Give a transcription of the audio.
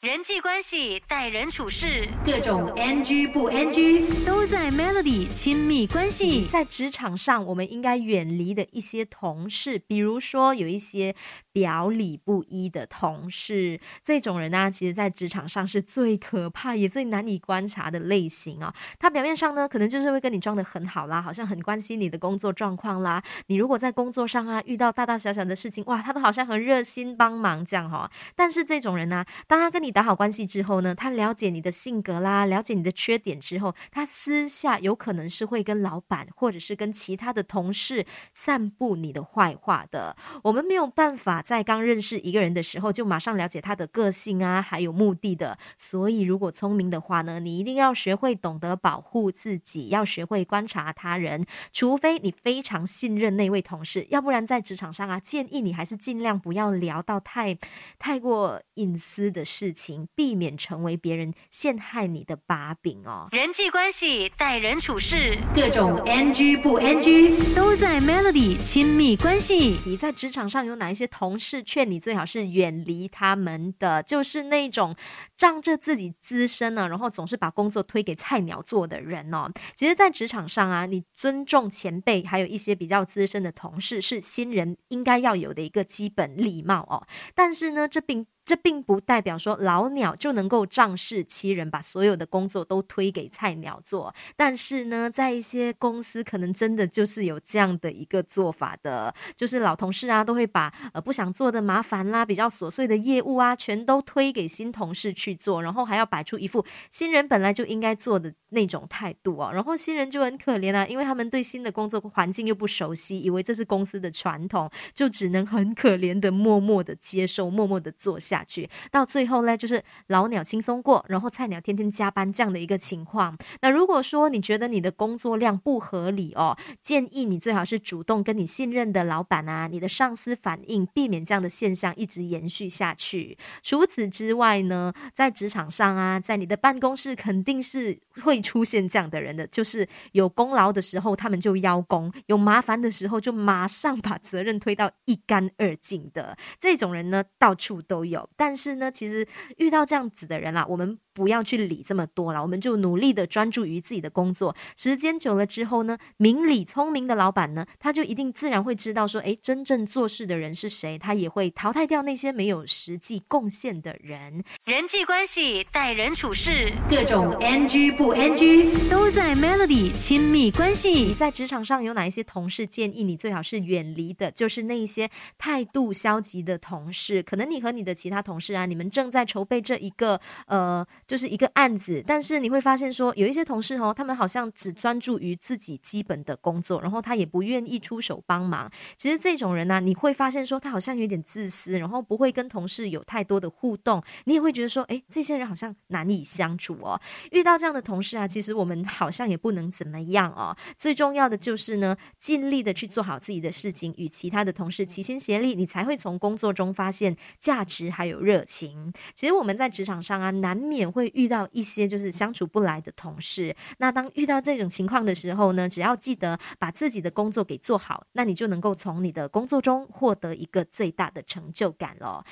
人际关系、待人处事，各种 NG 不 NG 都在 Melody 亲密关系。在职场上，我们应该远离的一些同事，比如说有一些表里不一的同事，这种人呢，其实在职场上是最可怕也最难以观察的类型啊。他表面上呢，可能就是会跟你装的很好啦，好像很关心你的工作状况啦。你如果在工作上啊遇到大大小小的事情，哇，他都好像很热心帮忙这样哈。但是这种人呢，当他跟你打好关系之后呢，他了解你的性格啦，了解你的缺点之后，他私下有可能是会跟老板或者是跟其他的同事散布你的坏话的。我们没有办法在刚认识一个人的时候就马上了解他的个性啊，还有目的的。所以，如果聪明的话呢，你一定要学会懂得保护自己，要学会观察他人。除非你非常信任那位同事，要不然在职场上啊，建议你还是尽量不要聊到太太过隐私的事。避免成为别人陷害你的把柄哦。人际关系、待人处事，各种 NG 不 NG 都在 Melody 亲密关系。你在职场上有哪一些同事劝你最好是远离他们的？就是那种仗着自己资深呢，然后总是把工作推给菜鸟做的人哦。其实，在职场上啊，你尊重前辈，还有一些比较资深的同事，是新人应该要有的一个基本礼貌哦。但是呢，这并这并不代表说老鸟就能够仗势欺人，把所有的工作都推给菜鸟做。但是呢，在一些公司，可能真的就是有这样的一个做法的，就是老同事啊，都会把呃不想做的麻烦啦、比较琐碎的业务啊，全都推给新同事去做，然后还要摆出一副新人本来就应该做的那种态度哦。然后新人就很可怜啊，因为他们对新的工作环境又不熟悉，以为这是公司的传统，就只能很可怜的默默的接受，默默的做下。下去到最后呢，就是老鸟轻松过，然后菜鸟天天加班这样的一个情况。那如果说你觉得你的工作量不合理哦，建议你最好是主动跟你信任的老板啊、你的上司反映，避免这样的现象一直延续下去。除此之外呢，在职场上啊，在你的办公室肯定是会出现这样的人的，就是有功劳的时候他们就邀功，有麻烦的时候就马上把责任推到一干二净的这种人呢，到处都有。但是呢，其实遇到这样子的人啦，我们。不要去理这么多了，我们就努力的专注于自己的工作。时间久了之后呢，明理聪明的老板呢，他就一定自然会知道说，哎，真正做事的人是谁，他也会淘汰掉那些没有实际贡献的人。人际关系、待人处事，各种 NG 不 NG 都在 Melody 亲密关系。你在职场上有哪一些同事建议你最好是远离的？就是那一些态度消极的同事。可能你和你的其他同事啊，你们正在筹备这一个呃。就是一个案子，但是你会发现说，有一些同事哦，他们好像只专注于自己基本的工作，然后他也不愿意出手帮忙。其实这种人呢，你会发现说，他好像有点自私，然后不会跟同事有太多的互动。你也会觉得说，哎，这些人好像难以相处哦。遇到这样的同事啊，其实我们好像也不能怎么样哦。最重要的就是呢，尽力的去做好自己的事情，与其他的同事齐心协力，你才会从工作中发现价值还有热情。其实我们在职场上啊，难免。会遇到一些就是相处不来的同事，那当遇到这种情况的时候呢，只要记得把自己的工作给做好，那你就能够从你的工作中获得一个最大的成就感了。